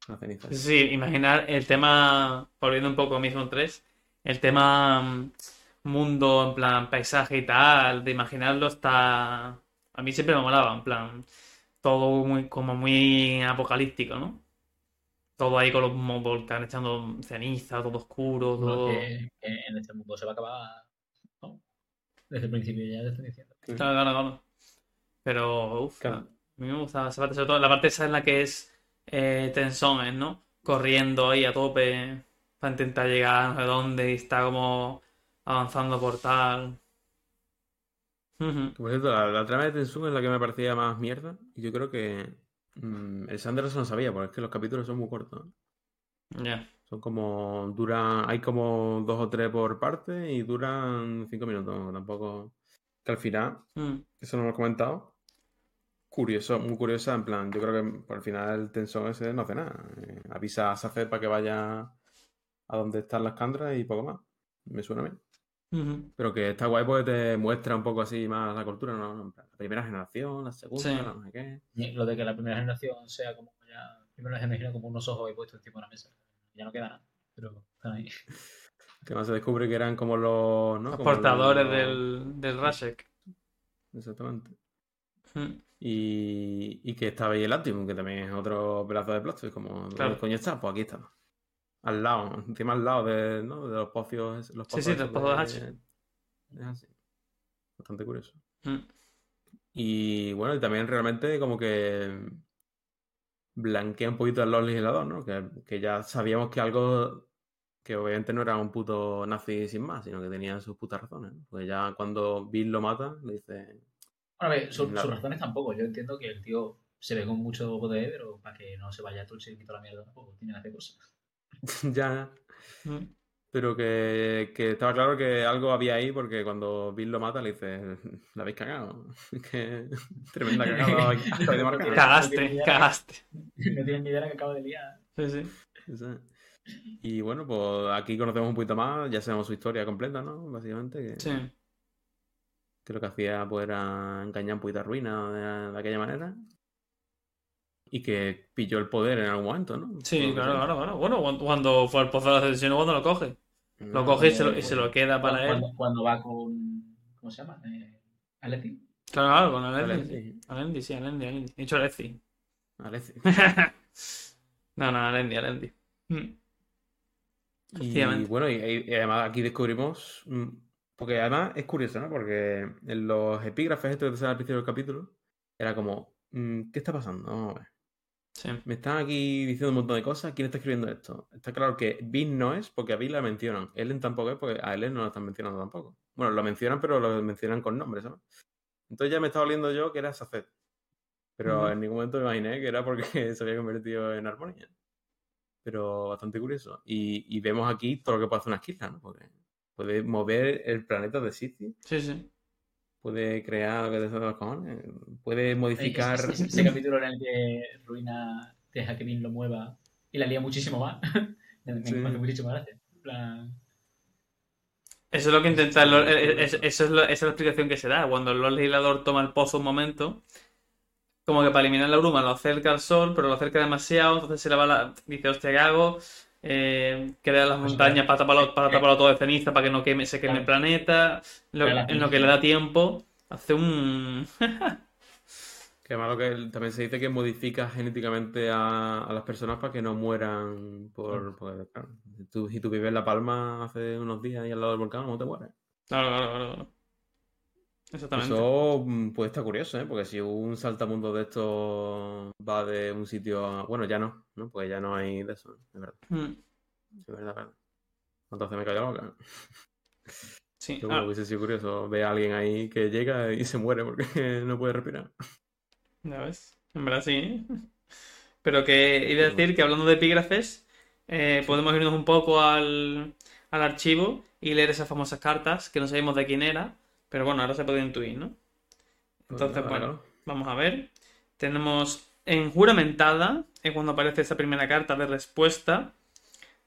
la ceniza. Sí, sí, imaginar el tema, volviendo un poco a Mission 3, el tema mm, mundo, en plan paisaje y tal, de imaginarlo está... A mí siempre me molaba, en plan, todo muy, como muy apocalíptico, ¿no? Todo ahí con los volcanes echando ceniza, todo oscuro, todo... que, que en este mundo se va a acabar, ¿no? Desde el principio ya te estoy diciendo. Claro, claro, claro. Pero, uff, Claro. a mí me gusta esa parte, sobre todo la parte esa en la que es eh, tensones, ¿no? Corriendo ahí a tope para intentar llegar a no sé dónde y está como avanzando por tal. Por cierto, la, la trama de Tensun es la que me parecía más mierda. Y yo creo que mm, el Sanders no sabía, porque es que los capítulos son muy cortos. Ya. Son como, duran, hay como dos o tres por parte y duran cinco minutos. Tampoco, que al final, Mm. eso no lo he comentado. Curioso, muy curiosa, en plan, yo creo que por el final el Tensón ese no hace nada. Eh, avisa a Safed para que vaya a donde están las candras y poco más. Me suena bien. Pero que está guay porque te muestra un poco así más la cultura, ¿no? La primera generación, la segunda, Sí. la no sé qué. Y Lo de que la primera generación sea como ya, primera generación como unos ojos ahí puestos encima de la mesa. Ya no queda nada, pero están ahí. Que más se descubre que eran como los, ¿no? Los Como portadores los- del, del Rashek. Exactamente. Y, y que estaba ahí el Latium, que también es otro pedazo de plástico. Como, Claro. ¿dónde coño está? Pues aquí está. Al lado, encima al lado de, ¿no? de los pocios. Los Sí, sí, pozos los pozos de- H. Es así. Bastante curioso. Mm. Y bueno, y también realmente como que blanquea un poquito al Los legislador, ¿no? Que, que ya sabíamos que algo que obviamente no era un puto nazi sin más, sino que tenía sus putas razones. ¿no? Porque ya cuando Bill lo mata, le dice, Bueno, a ver, su- sus razones tampoco. Yo entiendo que el tío se ve con mucho poder, pero para que no se vaya todo el circuito a la mierda tampoco. Tiene que hacer cosas. ya, Mm. pero que, que estaba claro que algo había ahí porque cuando Bill lo mata le dice, la habéis cagado. que tremenda cagada acabáis de marcar". Cagaste, cagaste. no tienen ni idea de que acabo de liar. Sí, sí. Y bueno, pues aquí conocemos un poquito más, ya sabemos su historia completa, ¿no? Básicamente, que, Sí. que lo que hacía pues era engañar un poquito a Ruina de, de aquella manera. Y que pilló el poder en algún momento, ¿no? Sí, claro, claro, claro. Bueno, cuando, cuando fue al pozo de la ascensión, cuando lo coge. Lo No, coge y se lo, y cuando- se lo queda para él. Cuando, cuando va con. ¿Cómo se llama? Eh, Aleti. Claro, claro, con Vale, Alendi. sí. Alendi, sí, Alendi. He dicho Alexi. Alexis. no, no, Alendi, Alendi. Mm. Y bueno, y, y además aquí descubrimos. mm, Porque además es curioso, ¿no? Porque en los epígrafes estos que te al principio del capítulo, era como, mm, ¿qué está pasando? Vamos a ver. Sí. Me están aquí diciendo un montón de cosas. ¿Quién está escribiendo esto? Está claro que Bill no es porque a Bill la mencionan. Ellen tampoco es porque a Ellen no la están mencionando tampoco. Bueno, lo mencionan, pero lo mencionan con nombre, ¿sabes? Entonces ya me estaba oliendo yo que era Saced. Pero en ningún momento me imaginé que era porque se había convertido en armonía. Pero bastante curioso. Y, y vemos aquí todo lo que puede hacer una esquila, ¿no? Porque puede mover el planeta de Sisi. Sí, sí. Puede crear lo que te salga de los cojones. Puede modificar. Ese, ese- ese capítulo en el que Ruina deja que Vin lo mueva y la lía muchísimo más. me, Sí. hace muchísimo gracia. En plan, Eso es lo que intenta. Lord- eh, es- eso es lo- esa es la explicación que se da. Cuando el Legislador toma el pozo un momento, como que para eliminar la bruma lo acerca al sol, pero lo acerca demasiado, entonces se le va la. Dice, hostia, ¿qué hago? Eh, crea las Pues montañas para taparlo, para taparlo todo de ceniza, para que no queme, se queme el planeta. Lo- en lo que le da tiempo, hace un. Que además lo que también se dice que modifica genéticamente a, a las personas para que no mueran por... por- claro, si, tú, si tú vives en La Palma hace unos días y al lado del volcán, no te mueres. Claro, claro, claro. Exactamente. Eso mm, puede estar curioso, ¿eh? Porque si un saltamundo de estos va de un sitio a... Bueno, ya no, ¿no? Porque ya no hay de eso, es verdad. Mm, Es verdad, verdad. Entonces me cayó la boca. Sí. Pero Ah, bueno, hubiese sido curioso ver a alguien ahí que llega y se muere porque no puede respirar. Ya ves, en verdad sí. Pero que iba a decir que hablando de epígrafes, eh, podemos irnos un poco al, al archivo y leer esas famosas cartas que no sabemos de quién era, Pero bueno, ahora se puede intuir, ¿no? Pues Entonces, bueno, vamos a ver. Tenemos en juramentada, es cuando aparece esa primera carta de respuesta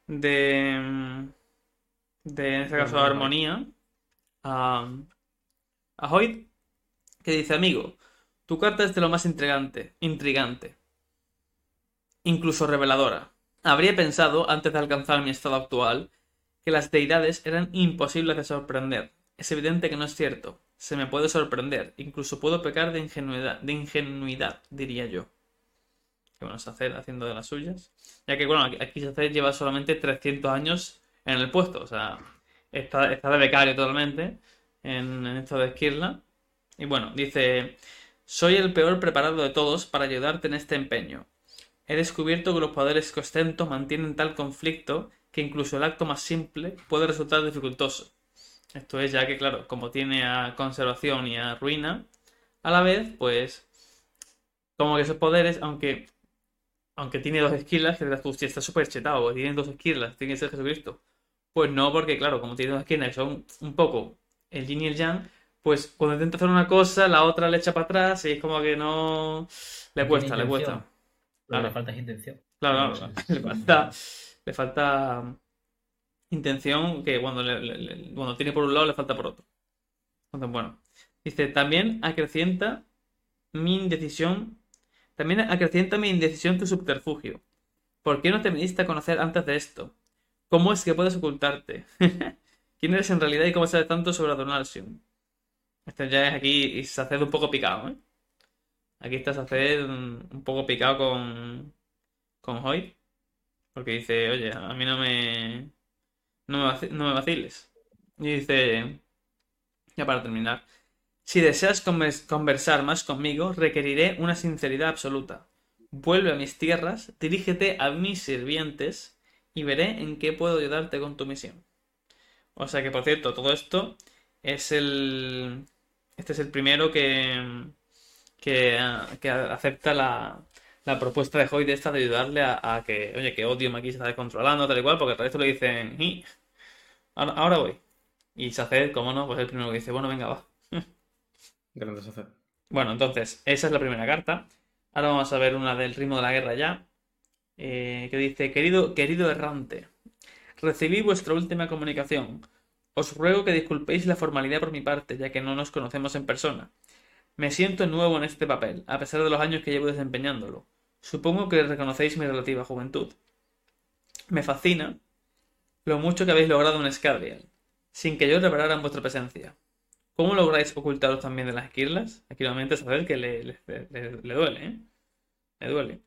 de, de en este caso, Armonía. armonía a, a Hoyt, que dice, amigo, tu carta es de lo más intrigante, intrigante, incluso reveladora. Habría pensado, antes de alcanzar mi estado actual, que las deidades eran imposibles de sorprender. Es evidente que no es cierto. Se me puede sorprender, incluso puedo pecar de ingenuidad, de ingenuidad, diría yo. Que bueno, Sacer haciendo de las suyas. Ya que bueno, aquí- Sacer lleva solamente 300 años en el puesto, o sea, está, está de becario totalmente en, esto de Skirla. Y bueno, dice, soy el peor preparado de todos para ayudarte en este empeño. He descubierto que los poderes que mantienen tal conflicto que incluso el acto más simple puede resultar dificultoso. Esto es ya que, claro, como tiene a conservación y a ruina, a la vez, pues, como que esos poderes, aunque, aunque tiene dos esquilas, que tú, "Hostia, está súper chetado, porque tiene dos esquilas, tiene que ser Jesucristo. Pues no, porque claro, como tiene dos esquinas que son un poco el yin y el yang, pues cuando intenta hacer una cosa, la otra le echa para atrás y es como que no... Le cuesta, le cuesta. Claro. le falta intención. Claro, claro, sí, le falta, le falta intención que cuando, le- cuando tiene por un lado le falta por otro. Entonces, bueno. Dice, también acrecienta mi indecisión, también acrecienta mi indecisión tu subterfugio. ¿Por qué no te me diste a conocer antes de esto? ¿Cómo es que puedes ocultarte? ¿Quién eres en realidad y cómo sabes tanto sobre Adonalsium? Este ya es aquí y se hace un poco picado, ¿eh? Aquí está Saced un un poco picado con, con Hoyt. Porque dice, oye, a mí no me, no me, vaciles. Y dice, ya para terminar, si deseas convers- conversar más conmigo, requeriré una sinceridad absoluta. Vuelve a mis tierras, dirígete a mis sirvientes y veré en qué puedo ayudarte con tu misión. O sea que, por cierto, todo esto es el... Este es el primero que, que, ah, que acepta la, la propuesta de Hoy de esta de ayudarle a, a que, oye, que Odium aquí se está descontrolando, tal y cual, porque el resto le dicen, "Y, ahora, ahora voy. Y Saced, como no, pues el primero que dice, bueno, venga, va. Grandes hacer. Bueno, entonces, esa es la primera carta. Ahora vamos a ver una del ritmo de la guerra ya. eh, que dice, querido, querido errante, recibí vuestra última comunicación. Os ruego que disculpéis la formalidad por mi parte, ya que no nos conocemos en persona. Me siento nuevo en este papel, a pesar de los años que llevo desempeñándolo. Supongo que reconocéis mi relativa juventud. Me fascina lo mucho que habéis logrado en Scadrial, sin que yo reparara en vuestra presencia. ¿Cómo lográis ocultaros también de las esquirlas? Aquí nuevamente saber que le, le- le- le duele, ¿eh? Le duele.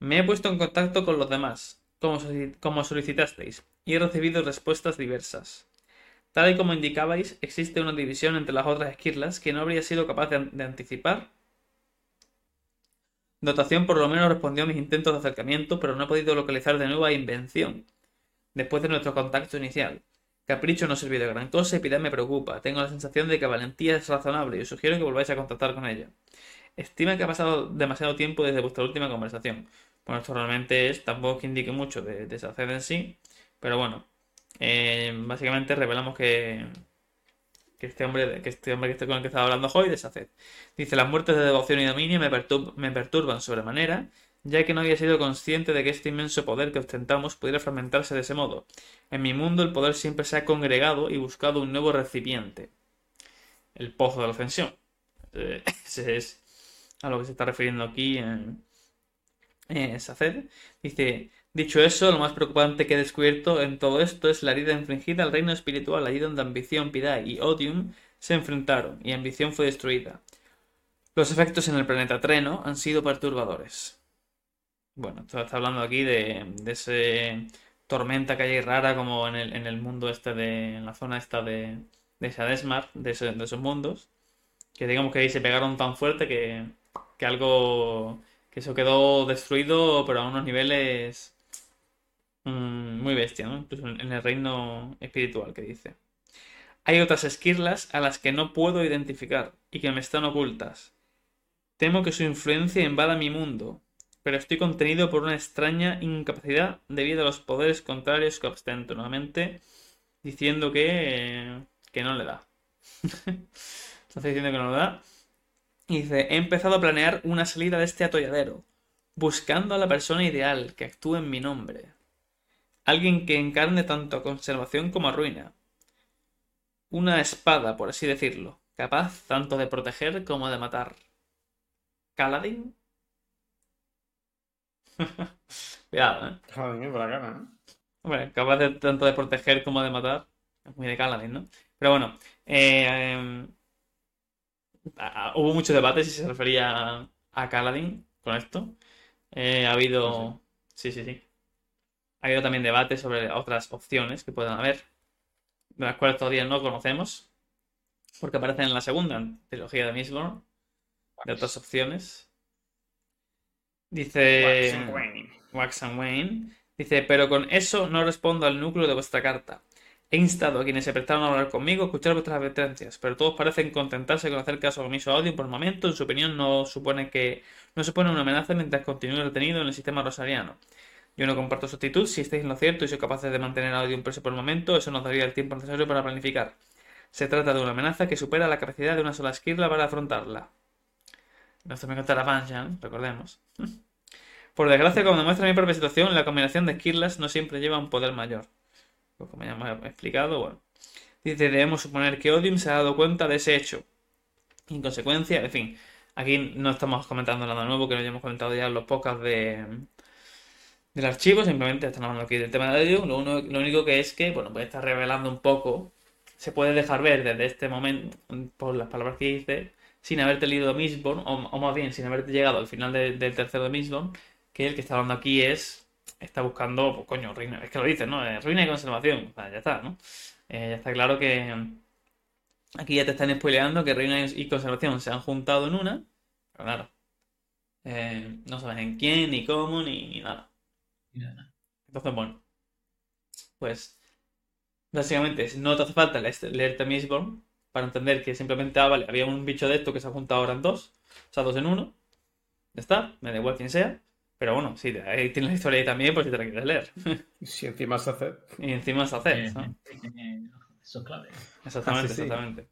Me he puesto en contacto con los demás, como, como solicitasteis, y he recibido respuestas diversas. Tal y como indicabais, existe una división entre las otras esquirlas que no habría sido capaz de anticipar. Dotación por lo menos respondió a mis intentos de acercamiento, pero no he podido localizar de nuevo a Invención, después de nuestro contacto inicial. Capricho no sirvió de gran cosa y Piedad me preocupa. Tengo la sensación de que Valentía es razonable y os sugiero que volváis a contactar con ella. Estima que ha pasado demasiado tiempo desde vuestra última conversación. Bueno, esto realmente es, tampoco que indique mucho de, de Saced en sí, pero bueno, eh, básicamente revelamos que, este hombre, que este hombre que está con el que estaba hablando hoy, de Saced. Dice, las muertes de devoción y dominio me, pertur- me perturban sobremanera, ya que no había sido consciente de que este inmenso poder que ostentamos pudiera fragmentarse de ese modo. En mi mundo el poder siempre se ha congregado y buscado un nuevo recipiente. El pozo de la ofensión. Ese es a lo que se está refiriendo aquí en Saced. Dice, dicho eso, lo más preocupante que he descubierto en todo esto es la herida infligida al reino espiritual, allí donde ambición, piedad y odium se enfrentaron, y ambición fue destruida. Los efectos en el planeta Treno han sido perturbadores. Bueno, está hablando aquí de, de ese tormenta que hay rara como en el, en el mundo este de, en la zona esta de, de Shadesmar, de, de esos mundos, que digamos que ahí se pegaron tan fuerte que, que algo, que eso quedó destruido, pero a unos niveles mm, muy bestia, ¿no? Incluso en el reino espiritual que dice. Hay otras esquirlas a las que no puedo identificar y que me están ocultas. Temo que su influencia invada mi mundo, pero estoy contenido por una extraña incapacidad debido a los poderes contrarios que ostento. Nuevamente diciendo que, que no le da. Está diciendo que no lo da. Y dice, he empezado a planear una salida de este atolladero, buscando a la persona ideal que actúe en mi nombre. Alguien que encarne tanto a conservación como a ruina. Una espada, por así decirlo, capaz tanto de proteger como de matar. ¿Caladín? Cuidado, ¿eh? Joder, por la cara, ¿eh? Hombre, capaz de tanto de proteger como de matar. Es muy de Caladín, ¿no? Pero bueno, eh, a- hubo mucho debate si se refería a, a Caladín con esto. Eh, ha habido. Sí, sí, sí. Ha habido también debate sobre otras opciones que puedan haber, de las cuales todavía no conocemos, porque aparecen en la segunda trilogía de Mistborn, de otras opciones. Dice. Wax and Wayne. Dice, pero con eso no respondo al núcleo de vuestra carta. He instado a quienes se prestaron a hablar conmigo a escuchar vuestras advertencias, pero todos parecen contentarse con hacer caso omiso a Odin por el momento. En su opinión, no supone que no supone una amenaza mientras continúe retenido en el sistema rosariano. Yo no comparto su actitud. Si estáis en lo cierto y sois capaces de mantener a Odin preso por el momento, eso nos daría el tiempo necesario para planificar. Se trata de una amenaza que supera la capacidad de una sola esquirla para afrontarla. Esto me contará Banshan, recordemos. Por desgracia, como demuestra mi propia situación, la combinación de esquirlas no siempre lleva un poder mayor. Pues como ya hemos explicado, bueno. Dice, debemos suponer que Odin se ha dado cuenta de ese hecho. En consecuencia, en fin, aquí no estamos comentando nada nuevo que no hayamos comentado ya en los podcasts de, del archivo, simplemente están hablando aquí del tema de audio. Lo, único que es que, bueno, pues está revelando un poco, se puede dejar ver desde este momento, por las palabras que dice, sin haberte leído Mistborn, o, o más bien sin haberte llegado al final de- del tercero de que el que está hablando aquí es, está buscando, pues, coño, ruina, es que lo dice, ¿no? Ruina y conservación, ya está, ¿no? Eh, ya está claro que mm, aquí ya te están spoileando que ruina y conservación se han juntado en una, pero claro, eh, no sabes en quién, ni cómo, ni, nada. Entonces, bueno, pues básicamente no te hace falta leerte leerte Mistborn para entender que simplemente, ah, vale, había un bicho de esto que se ha juntado ahora en dos, o sea, dos en uno, ya está, me da igual quién sea, pero bueno, sí, ahí tienes la historia ahí también por si te la quieres leer. Si encima se hace. Y encima se hace, eh, ¿no? eh, Eso es clave. Exactamente, Ah, sí, sí. exactamente.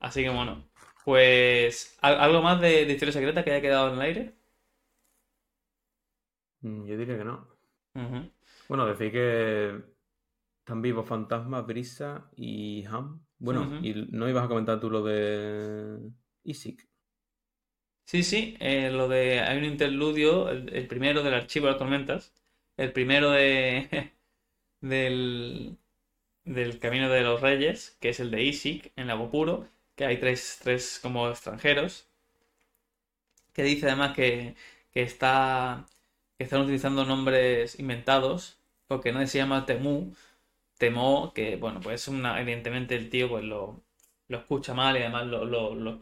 Así que bueno, pues ¿al- algo más de, de historia secreta que haya quedado en el aire. Mm, Yo diría que no. Bueno, decir que están vivos Fantasma, Brisa y Ham. Bueno, y no ibas a comentar tú lo de Isaac. Sí, sí, eh, lo de hay un interludio, el, el primero del archivo de las tormentas, el primero de del, del Camino de los Reyes, que es el de Isik en Lago Puro, que hay tres, tres como extranjeros, que dice además que, que está que están utilizando nombres inventados, porque nadie se llama Temu, Temo, que bueno, pues evidentemente el tío pues lo, lo escucha mal y además lo, lo, lo-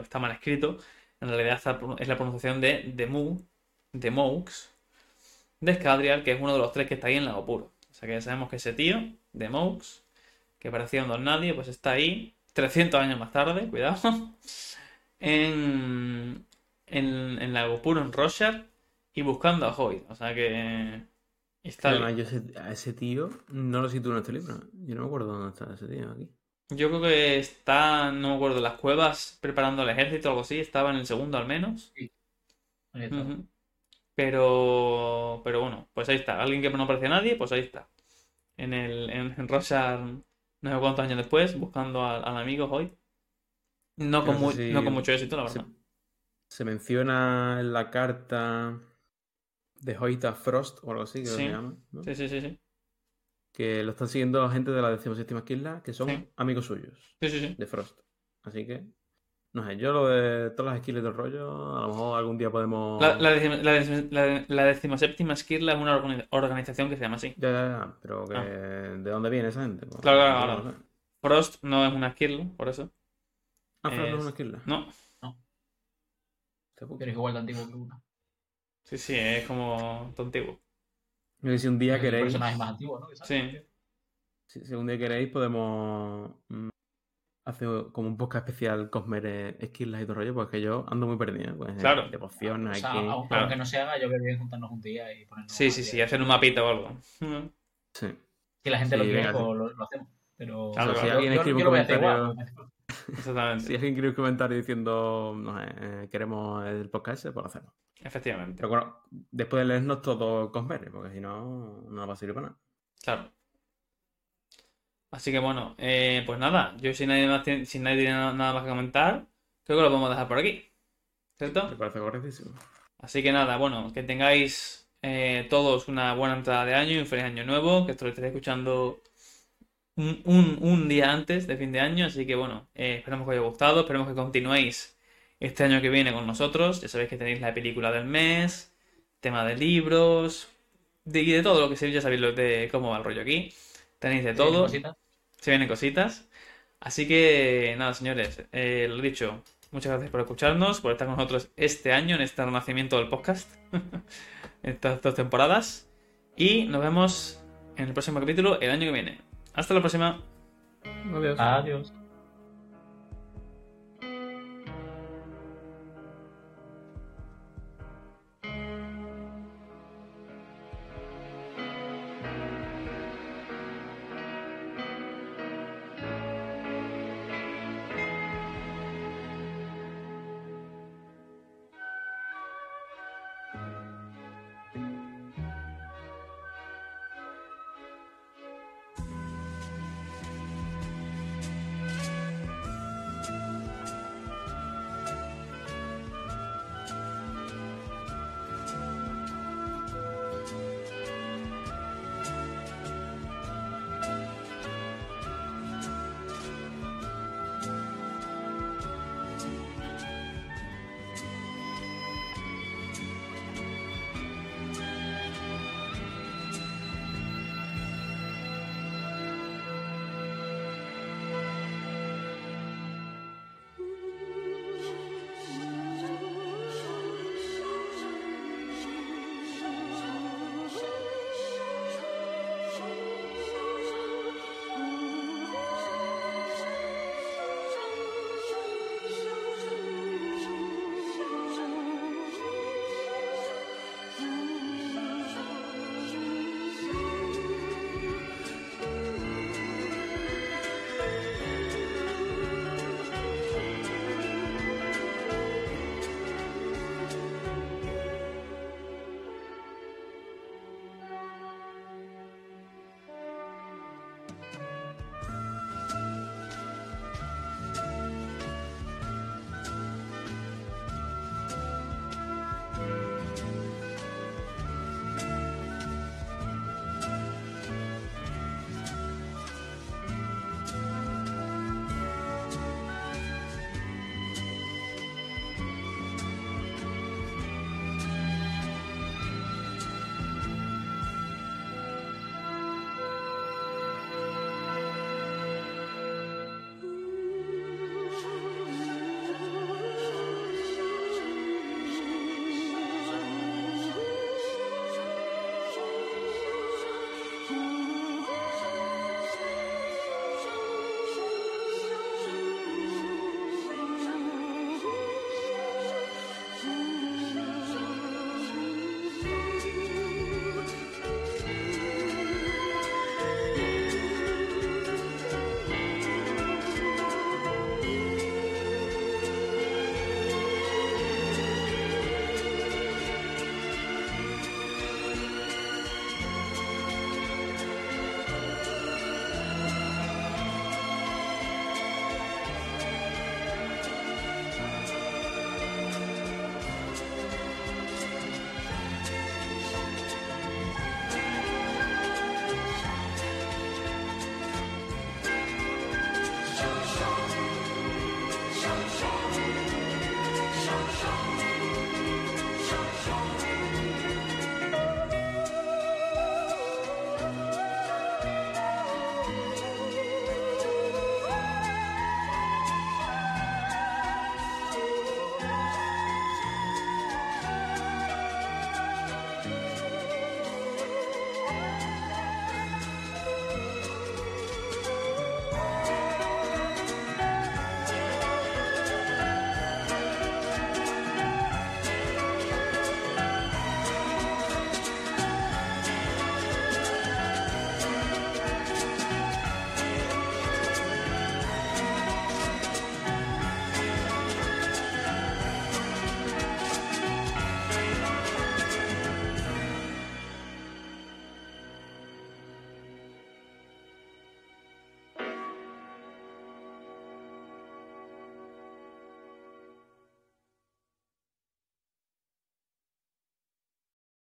está mal escrito. En realidad es la pronunciación de Demu, de Moux, de Escadrial, que es uno de los tres que está ahí en Lago Puro. O sea que ya sabemos que ese tío, de Moux, que parecía un don nadie, pues está ahí 300 años más tarde, cuidado, en, en, en Lago Puro, en Roshar, y buscando a Hoy. O sea que está, Además, yo ese- a ese tío no lo sitúo en este libro. Yo no me acuerdo dónde está ese tío aquí. yo creo que está, no me acuerdo, en las cuevas preparando el ejército o algo así, estaba en el segundo al menos. Ahí está. Ujú. Pero, pero bueno, pues ahí está. Alguien que no aparece a nadie, pues ahí está. En el, en, en Roshar, no sé cuántos años después, buscando al, al amigo hoy. No con, No si con mucho éxito, la Se, verdad. se menciona en la carta de Hoita Frost o algo así, que Sí. se llama, ¿no? Sí, sí, sí, sí. Que lo están siguiendo gente de la decimoséptima esquila, que son Sí. amigos suyos Sí, sí, sí. de Frost. Así que, no sé, yo lo de todas las esquilas del rollo, a lo mejor algún día podemos. La, la, la la- la decimoséptima Skirla es una organi- organización que se llama así. Ya, ya, ya, pero que Ah. ¿de dónde viene esa gente? Pues, Claro, claro, claro. no sé. Frost no es una Skirla, por eso. Ah, Frost no Es- una esquila. No, puta. Pero es igual de antiguo que uno. Sí, sí, es como antiguo. Yo que si un día El queréis, personaje más antiguo, ¿no? Que. Sí. si, si un día queréis, podemos mm, hacer como un podcast especial Cosmere esquilas y todo rollo, porque yo ando muy perdido. Pues, en Claro. Devociones, O sea, aquí. aunque claro. no se haga, yo creo bien juntarnos un día y ponernos. Sí, sí, sí, hacer un mapita o algo. Sí. Si la gente Sí, lo quiere, pues lo, lo hacemos. Pero Claro, yo- si yo- alguien yo- escribe yo un lo voy a hacer comentario- igual. Exactamente. Si alguien quiere un comentario diciendo, no eh, queremos el podcast ese, pues lo hacemos. Efectivamente. Pero bueno, después de leernos todo con ver, porque si no, no va a servir para nada. Claro. Así que bueno, eh, pues nada, yo si nadie, más tiene, si nadie tiene nada más que comentar, creo que lo podemos dejar por aquí. ¿Cierto? Me parece correctísimo. Así que nada, bueno, que tengáis eh, todos una buena entrada de año y un feliz año nuevo, que esto lo estéis escuchando un, un- un día antes de fin de año, así que bueno, eh, esperamos que os haya gustado, esperemos que continuéis este año que viene con nosotros, ya sabéis que tenéis la película del mes, tema de libros, de, y de todo lo que sé, ya sabéis lo de cómo va el rollo aquí, tenéis de todo, Cositas. se vienen cositas. Así que nada, señores, eh, lo dicho, muchas gracias por escucharnos, por estar con nosotros este año en este renacimiento del podcast, estas dos temporadas. Y nos vemos en el próximo capítulo el año que viene. Hasta la próxima. Adiós. Adiós.